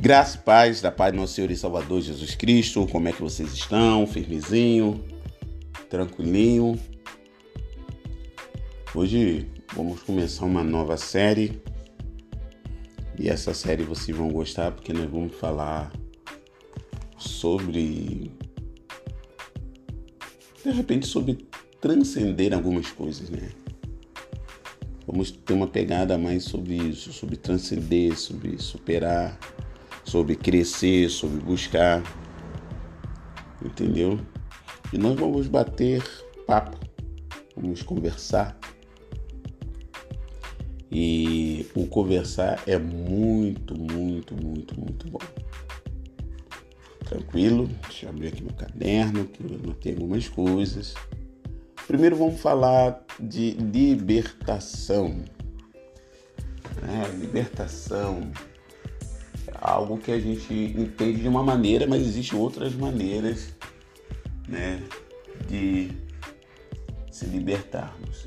Graça e paz da paz do nosso Senhor e Salvador Jesus Cristo. Como é que vocês estão? Firmezinho? Tranquilinho? Hoje vamos começar uma nova série. E essa série vocês vão gostar porque nós vamos falar sobre de repente sobre transcender algumas coisas, né? Vamos ter uma pegada mais sobre isso, sobre transcender, sobre superar sobre crescer, sobre buscar, entendeu? E nós vamos bater papo, vamos conversar. E o conversar é muito, muito, muito, muito bom. Tranquilo? Deixa eu abrir aqui meu caderno, que eu anotei algumas coisas. Primeiro vamos falar de libertação. É, libertação algo que a gente entende de uma maneira, mas existem outras maneiras né, de se libertarmos.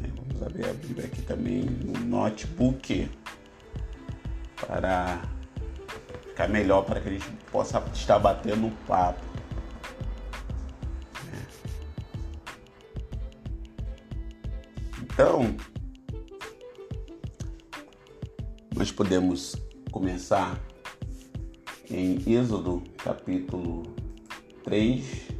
Né, vamos abrir, abrir aqui também no notebook para ficar melhor, para que a gente possa estar batendo um papo. Né. Então, nós podemos começar em Êxodo capítulo 3, se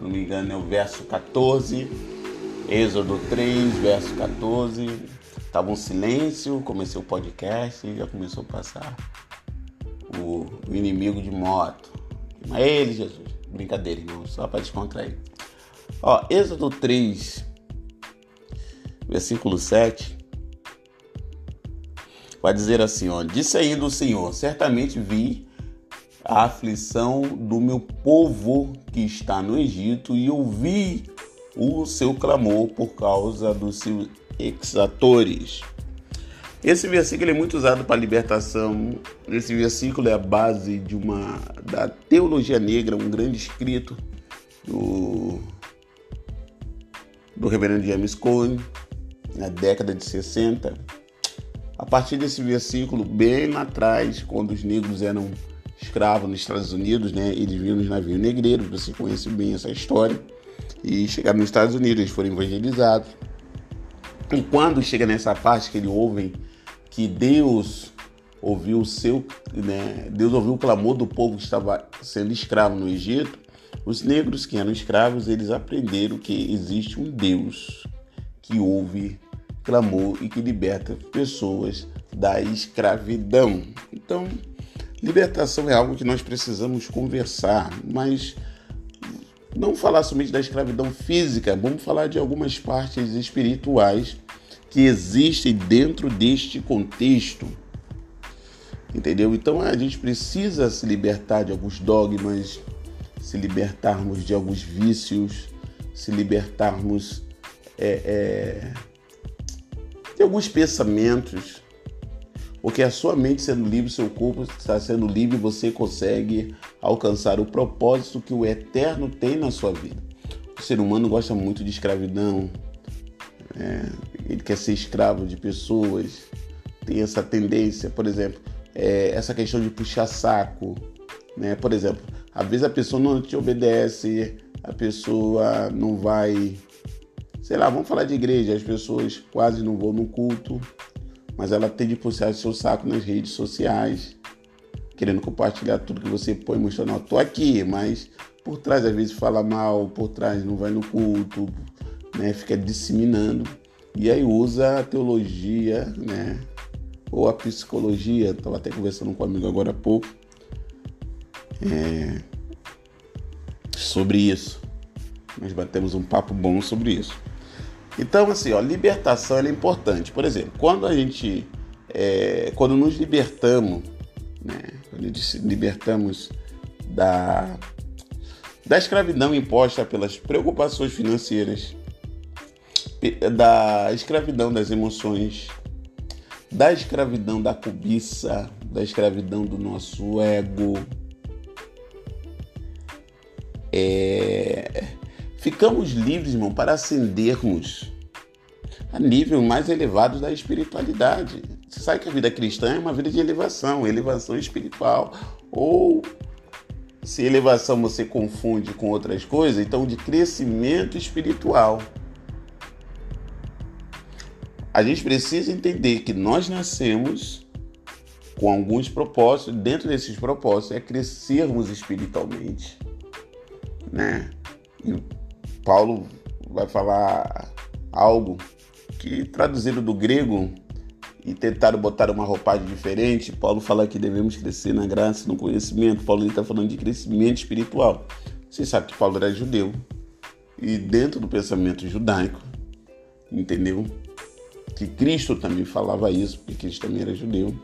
não me engano é o verso 14. Êxodo 3, verso 14. Tava um silêncio, comecei o podcast e já começou a passar o, inimigo de moto. Mas ele, Jesus. Brincadeira, irmão, só para descontrair. Ó, Êxodo 3, versículo 7 vai dizer assim: ó, Disse ainda o Senhor: Certamente vi a aflição do meu povo que está no Egito e ouvi o seu clamor por causa dos seus exatores. Esse versículo é muito usado para libertação. Esse versículo é a base de uma da teologia negra, um grande escrito do, do reverendo James Cone na década de 60 a partir desse versículo, bem lá atrás, quando os negros eram escravos nos Estados Unidos, né, eles vinham nos navios negreiros, você conhece bem essa história, e chegaram nos Estados Unidos, eles foram evangelizados. E quando chega nessa parte que eles ouvem que Deus ouviu o seu, né, Deus ouviu o clamor do povo que estava sendo escravo no Egito, os negros que eram escravos, eles aprenderam que existe um Deus que ouve clamor e que liberta pessoas da escravidão. Então, libertação é algo que nós precisamos conversar, mas não falar somente da escravidão física, vamos falar de algumas partes espirituais que existem dentro deste contexto. Entendeu? Então a gente precisa se libertar de alguns dogmas, se libertarmos de alguns vícios, se libertarmos é, é, alguns pensamentos, porque a sua mente sendo livre, seu corpo está sendo livre, você consegue alcançar o propósito que o eterno tem na sua vida. O ser humano gosta muito de escravidão, é, ele quer ser escravo de pessoas, tem essa tendência, por exemplo, é, essa questão de puxar saco, né? Por exemplo, às vezes a pessoa não te obedece, a pessoa não vai sei lá, vamos falar de igreja, as pessoas quase não vão no culto, mas ela tem de puxar seu saco nas redes sociais, querendo compartilhar tudo que você põe, mostrando, ó, tô aqui, mas por trás às vezes fala mal, por trás não vai no culto, né, fica disseminando, e aí usa a teologia, né, ou a psicologia, estava até conversando com um amigo agora há pouco, é, sobre isso. Nós batemos um papo bom sobre isso. Então, assim, ó, libertação é importante. Por exemplo, quando a gente, é, quando nos libertamos, né, quando nos libertamos da, da escravidão imposta pelas preocupações financeiras, da escravidão das emoções, da escravidão da cobiça, da escravidão do nosso ego, é, Ficamos livres, irmão, para ascendermos a nível mais elevado da espiritualidade. Você sabe que a vida cristã é uma vida de elevação, elevação espiritual. Ou se elevação você confunde com outras coisas, então de crescimento espiritual. A gente precisa entender que nós nascemos com alguns propósitos, dentro desses propósitos é crescermos espiritualmente, né? E Paulo vai falar algo que traduzido do grego e tentaram botar uma roupagem diferente. Paulo fala que devemos crescer na graça, no conhecimento. Paulo está falando de crescimento espiritual. Você sabe que Paulo era judeu e dentro do pensamento judaico, entendeu? Que Cristo também falava isso, porque Cristo também era judeu.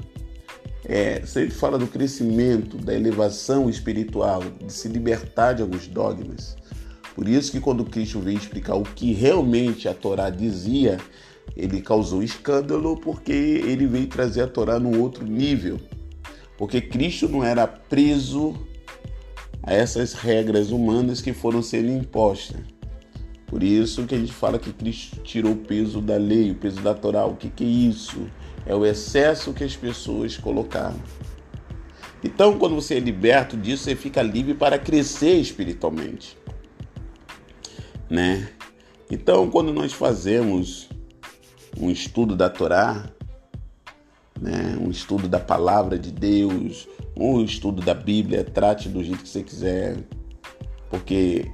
É, sempre fala do crescimento, da elevação espiritual, de se libertar de alguns dogmas. Por isso que quando Cristo veio explicar o que realmente a Torá dizia, ele causou escândalo porque ele veio trazer a Torá num outro nível. Porque Cristo não era preso a essas regras humanas que foram sendo impostas. Por isso que a gente fala que Cristo tirou o peso da lei, o peso da Torá. O que, que é isso? É o excesso que as pessoas colocaram. Então, quando você é liberto disso, você fica livre para crescer espiritualmente, né? Então, quando nós fazemos um estudo da Torá, né? um estudo da palavra de Deus, um estudo da Bíblia, trate do jeito que você quiser, porque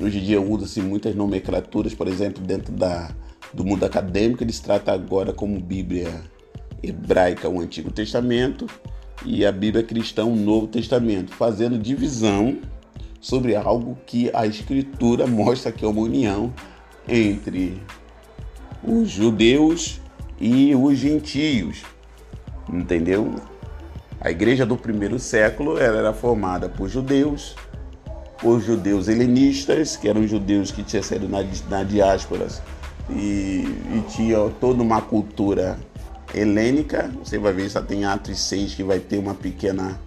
hoje em dia usa-se muitas nomenclaturas, por exemplo, dentro da, do mundo acadêmico, eles tratam agora como Bíblia hebraica o Antigo Testamento e a Bíblia cristã o Novo Testamento, fazendo divisão sobre algo que a Escritura mostra que é uma união entre os judeus e os gentios, entendeu? A igreja do primeiro século era formada por judeus, por judeus helenistas, que eram judeus que tinham saído na, na diáspora e, e tinham toda uma cultura helênica. Você vai ver, só tem Atos 6 que vai ter uma pequena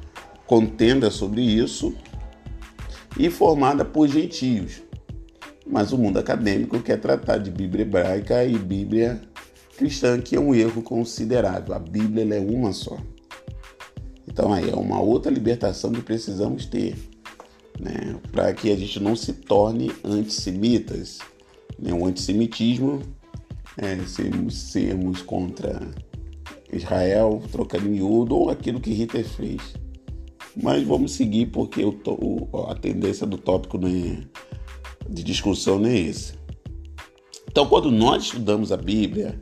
contenda sobre isso. E formada por gentios. Mas o mundo acadêmico quer tratar de Bíblia hebraica e Bíblia cristã, que é um erro considerável. A Bíblia é uma só. Então aí é uma outra libertação que precisamos ter, né? para que a gente não se torne antissemitas. Né? O antissemitismo é sermos, sermos contra Israel, trocando miúdo ou aquilo que Hitler fez. Mas vamos seguir porque o, a tendência do tópico não é de discussão nem esse. Então, quando nós estudamos a Bíblia,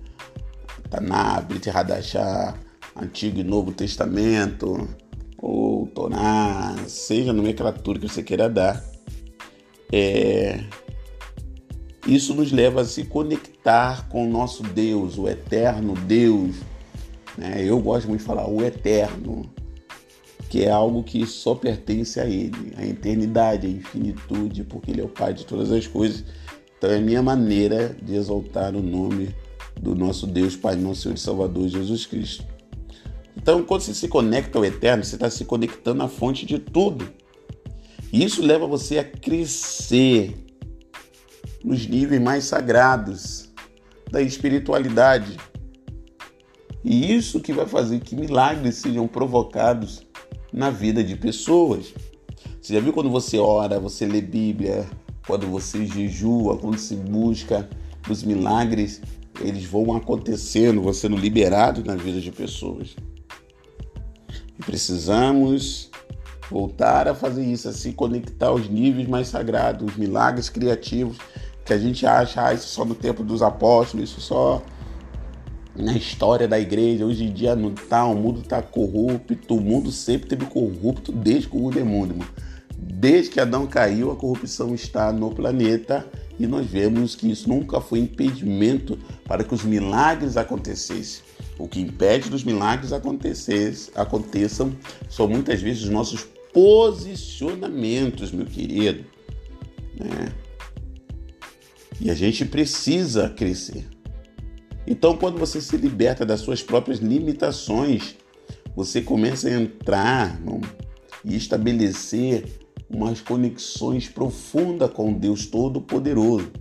Taná, Brit Hadashah, Antigo e Novo Testamento, ou Torá, seja a nomenclatura que você queira dar, é, isso nos leva a se conectar com o nosso Deus, o eterno Deus. Né? Eu gosto muito de falar o eterno, que é algo que só pertence a Ele, a eternidade, a infinitude, porque Ele é o Pai de todas as coisas. Então é a minha maneira de exaltar o nome do nosso Deus, Pai, nosso Senhor e Salvador Jesus Cristo. Então, quando você se conecta ao Eterno, você está se conectando à fonte de tudo. E isso leva você a crescer nos níveis mais sagrados da espiritualidade. E isso que vai fazer que milagres sejam provocados na vida de pessoas. Você já viu quando você ora, você lê Bíblia, quando você jejua, quando se busca os milagres, eles vão acontecendo, vão sendo liberados na vida de pessoas. E precisamos voltar a fazer isso, a se conectar aos níveis mais sagrados, os milagres criativos que a gente acha, ah, isso só no tempo dos apóstolos, isso só na história da igreja. Hoje em dia não tá, o mundo está corrupto, o mundo sempre teve corrupto desde que o mundo é mundo. Desde que Adão caiu, a corrupção está no planeta e nós vemos que isso nunca foi impedimento para que os milagres acontecessem. O que impede dos milagres aconteçam são muitas vezes os nossos posicionamentos, meu querido. Né? E a gente precisa crescer. Então, quando você se liberta das suas próprias limitações, você começa a entrar e estabelecer umas conexões profundas com Deus Todo-Poderoso.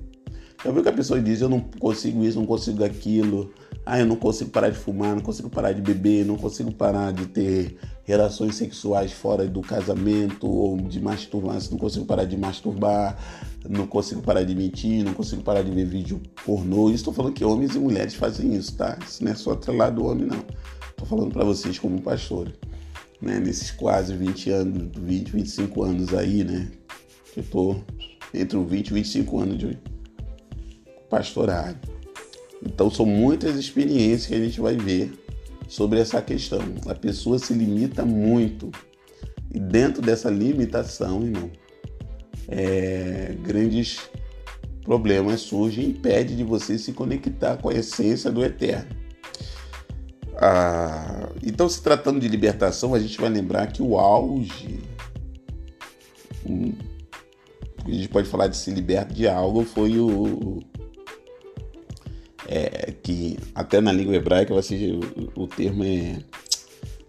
Já viu que a pessoa diz, eu não consigo isso, não consigo aquilo, ah, eu não consigo parar de fumar, não consigo parar de beber, não consigo parar de ter relações sexuais fora do casamento ou de masturbar, não consigo parar de masturbar, não consigo parar de mentir, não consigo parar de ver vídeo pornô. Estou falando que homens e mulheres fazem isso, tá? Isso não é só atrelado do homem, não. Estou falando para vocês como pastor, né? Nesses quase 20 anos, 20, 25 anos aí, né? Eu tô entre os 20 e 25 anos de pastorado. Então são muitas experiências que a gente vai ver sobre essa questão. A pessoa se limita muito. E dentro dessa limitação, irmão, é, grandes problemas surgem e impede de você se conectar com a essência do eterno. Ah, então, se tratando de libertação, a gente vai lembrar que o auge, a gente pode falar de se libertar de algo, foi o, é, que até na língua hebraica você, o, o termo é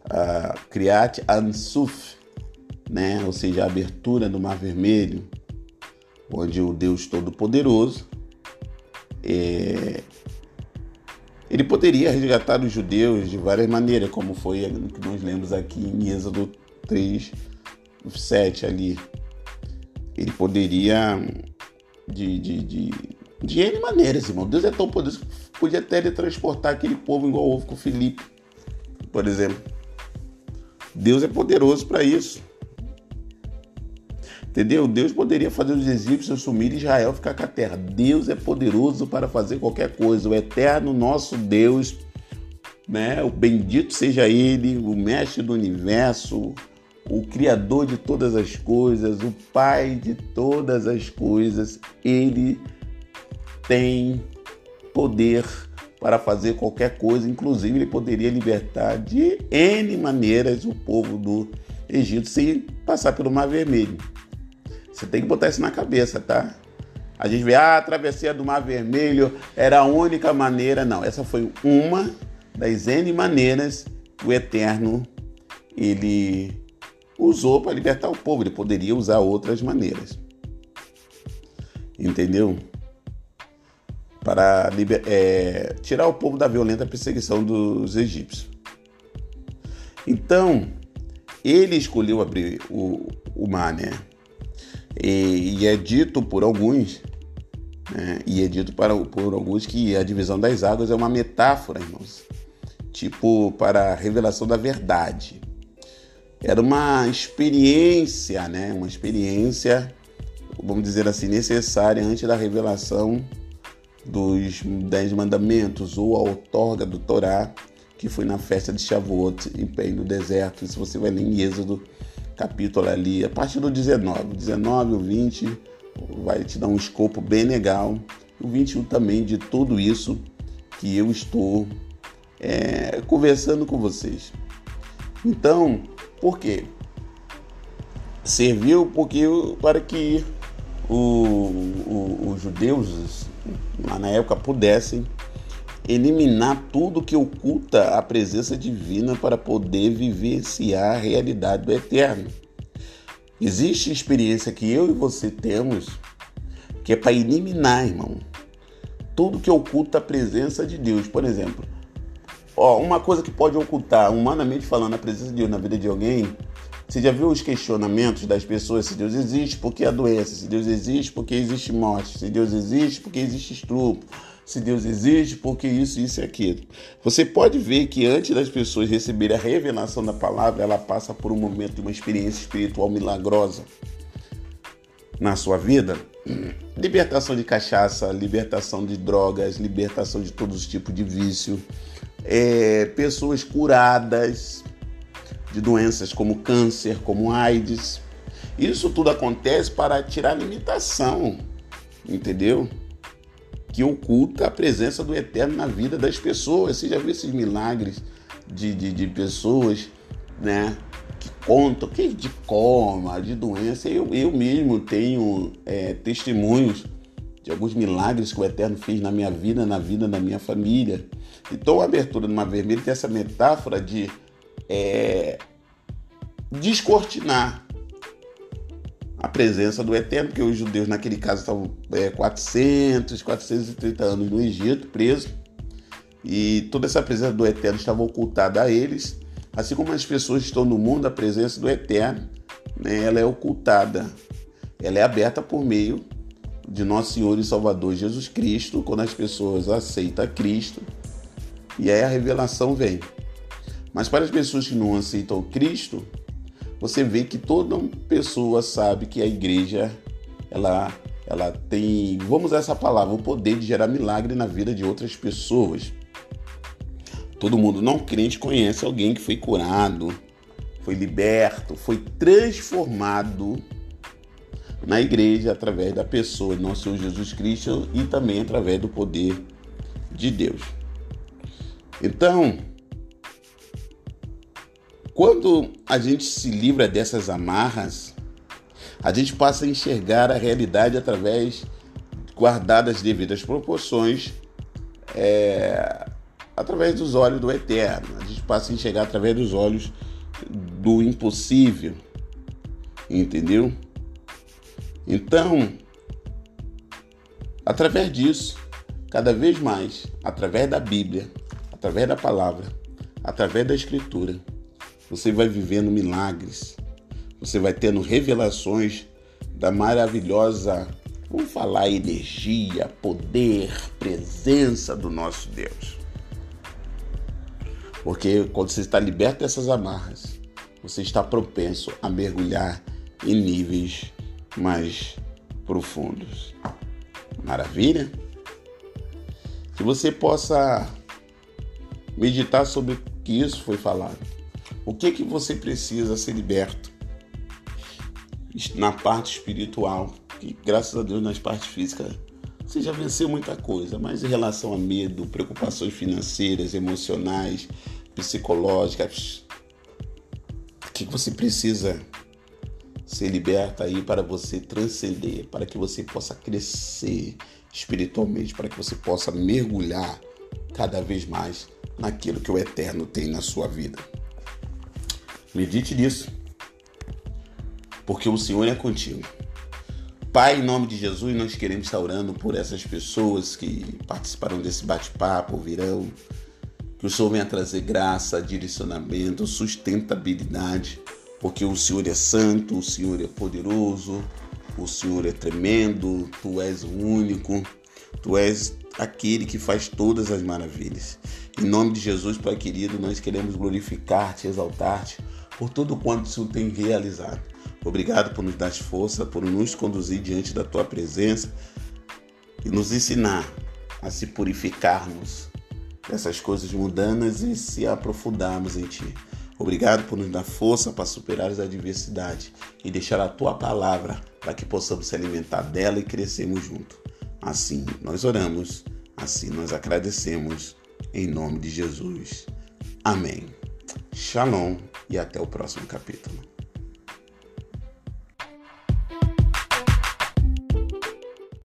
uh, Kriyat Ansuf, né? ou seja, a abertura do Mar Vermelho, onde o Deus Todo-Poderoso é, ele poderia resgatar os judeus de várias maneiras, como foi o que nós lemos aqui em Êxodo 3, 7 ali. Ele poderia de, de, de de N maneiras, irmão. Deus é tão poderoso que podia teletransportar aquele povo igual houve com Filipe, por exemplo. Deus é poderoso para isso. Entendeu? Deus poderia fazer os egípcios sumirem e Israel ficar com a terra. Deus é poderoso para fazer qualquer coisa. O eterno nosso Deus, né? O bendito seja Ele, o mestre do universo, o criador de todas as coisas, o pai de todas as coisas. Ele tem poder para fazer qualquer coisa, inclusive ele poderia libertar de N maneiras o povo do Egito sem passar pelo Mar Vermelho. Você tem que botar isso na cabeça, tá? A gente vê, ah, a travessia do Mar Vermelho era a única maneira. Não, essa foi uma das N maneiras que o Eterno ele usou para libertar o povo. Ele poderia usar outras maneiras. Entendeu? Para é, tirar o povo da violenta perseguição dos egípcios. Então, ele escolheu abrir o, o mar, né? E, e, é dito por alguns, né? e é dito para, por alguns que a divisão das águas é uma metáfora, irmãos, tipo para a revelação da verdade. Era uma experiência, né? Uma experiência, vamos dizer assim, necessária antes da revelação dos Dez Mandamentos ou a outorga do Torá, que foi na festa de Shavuot em pé no deserto. Isso você vai ler em Êxodo, capítulo ali, a partir do 19. 19 ou 20 vai te dar um escopo bem legal. O 21 também de tudo isso que eu estou é, conversando com vocês. Então, por quê? Serviu porque para que o, o, os judeus na época pudessem eliminar tudo que oculta a presença divina para poder vivenciar a realidade do eterno. Existe experiência que eu e você temos que é para eliminar, irmão, tudo que oculta a presença de Deus. Por exemplo, ó, uma coisa que pode ocultar, humanamente falando, a presença de Deus na vida de alguém você já viu os questionamentos das pessoas se Deus existe, por que a doença? Se Deus existe, por que existe morte? Se Deus existe, por que existe estupro? Se Deus existe, por que isso, isso e aquilo? Você pode ver que antes das pessoas receberem a revelação da palavra, ela passa por um momento de uma experiência espiritual milagrosa na sua vida. Libertação de cachaça, libertação de drogas, libertação de todos os tipos de vício, é, pessoas curadas, de doenças como câncer, como AIDS. Isso tudo acontece para tirar limitação, entendeu? Que oculta a presença do Eterno na vida das pessoas. Você já viu esses milagres de, de, de pessoas, né? Que contam, que de coma, de doença. Eu, eu mesmo tenho é, testemunhos de alguns milagres que o Eterno fez na minha vida, na vida da minha família. Então, a abertura de uma vermelha tem essa metáfora de é, descortinar a, presença do Eterno, porque os judeus naquele caso estavam é, 400, 430 anos no Egito, presos, e toda essa presença do Eterno estava ocultada a eles, assim como as pessoas estão no mundo, a presença do Eterno, né, ela é ocultada, ela é aberta por meio de nosso Senhor e Salvador Jesus Cristo, quando as pessoas aceitam Cristo, e aí a revelação vem. Mas para as pessoas que não aceitam Cristo, você vê que toda pessoa sabe que a igreja ela ela tem, vamos usar essa palavra, o poder de gerar milagre na vida de outras pessoas. Todo mundo não crente conhece alguém que foi curado, foi liberto, foi transformado na igreja através da pessoa de nosso Senhor Jesus Cristo e também através do poder de Deus. Então, quando a gente se livra dessas amarras, a gente passa a enxergar a realidade através, guardadas as devidas proporções, é, através dos olhos do eterno. A gente passa a enxergar através dos olhos do impossível. Entendeu? Então, através disso, cada vez mais, através da Bíblia, através da palavra, através da Escritura, você vai vivendo milagres, você vai tendo revelações da maravilhosa, vamos falar, energia, poder, presença do nosso Deus. Porque quando você está liberto dessas amarras, você está propenso a mergulhar em níveis mais profundos. Maravilha? Que você possa meditar sobre o que isso foi falado. O que que você precisa ser liberto na parte espiritual? Que graças a Deus nas partes físicas você já venceu muita coisa, mas em relação a medo, preocupações financeiras, emocionais, psicológicas, o que você precisa ser liberta aí para você transcender, para que você possa crescer espiritualmente, para que você possa mergulhar cada vez mais naquilo que o eterno tem na sua vida. Medite nisso, porque o Senhor é contigo. Pai, em nome de Jesus, nós queremos estar orando por essas pessoas que participaram desse bate-papo, virão. Que o Senhor venha trazer graça, direcionamento, sustentabilidade, porque o Senhor é santo, o Senhor é poderoso, o Senhor é tremendo, Tu és o único, Tu és aquele que faz todas as maravilhas. Em nome de Jesus, Pai querido, nós queremos glorificar-te, exaltar-te por tudo quanto o Senhor tem realizado. Obrigado por nos dar força, por nos conduzir diante da tua presença e nos ensinar a se purificarmos dessas coisas mundanas e se aprofundarmos em ti. Obrigado por nos dar força para superar as adversidades e deixar a tua palavra para que possamos se alimentar dela e crescermos juntos. Assim nós oramos, assim nós agradecemos, em nome de Jesus. Amém. Shalom e até o próximo capítulo.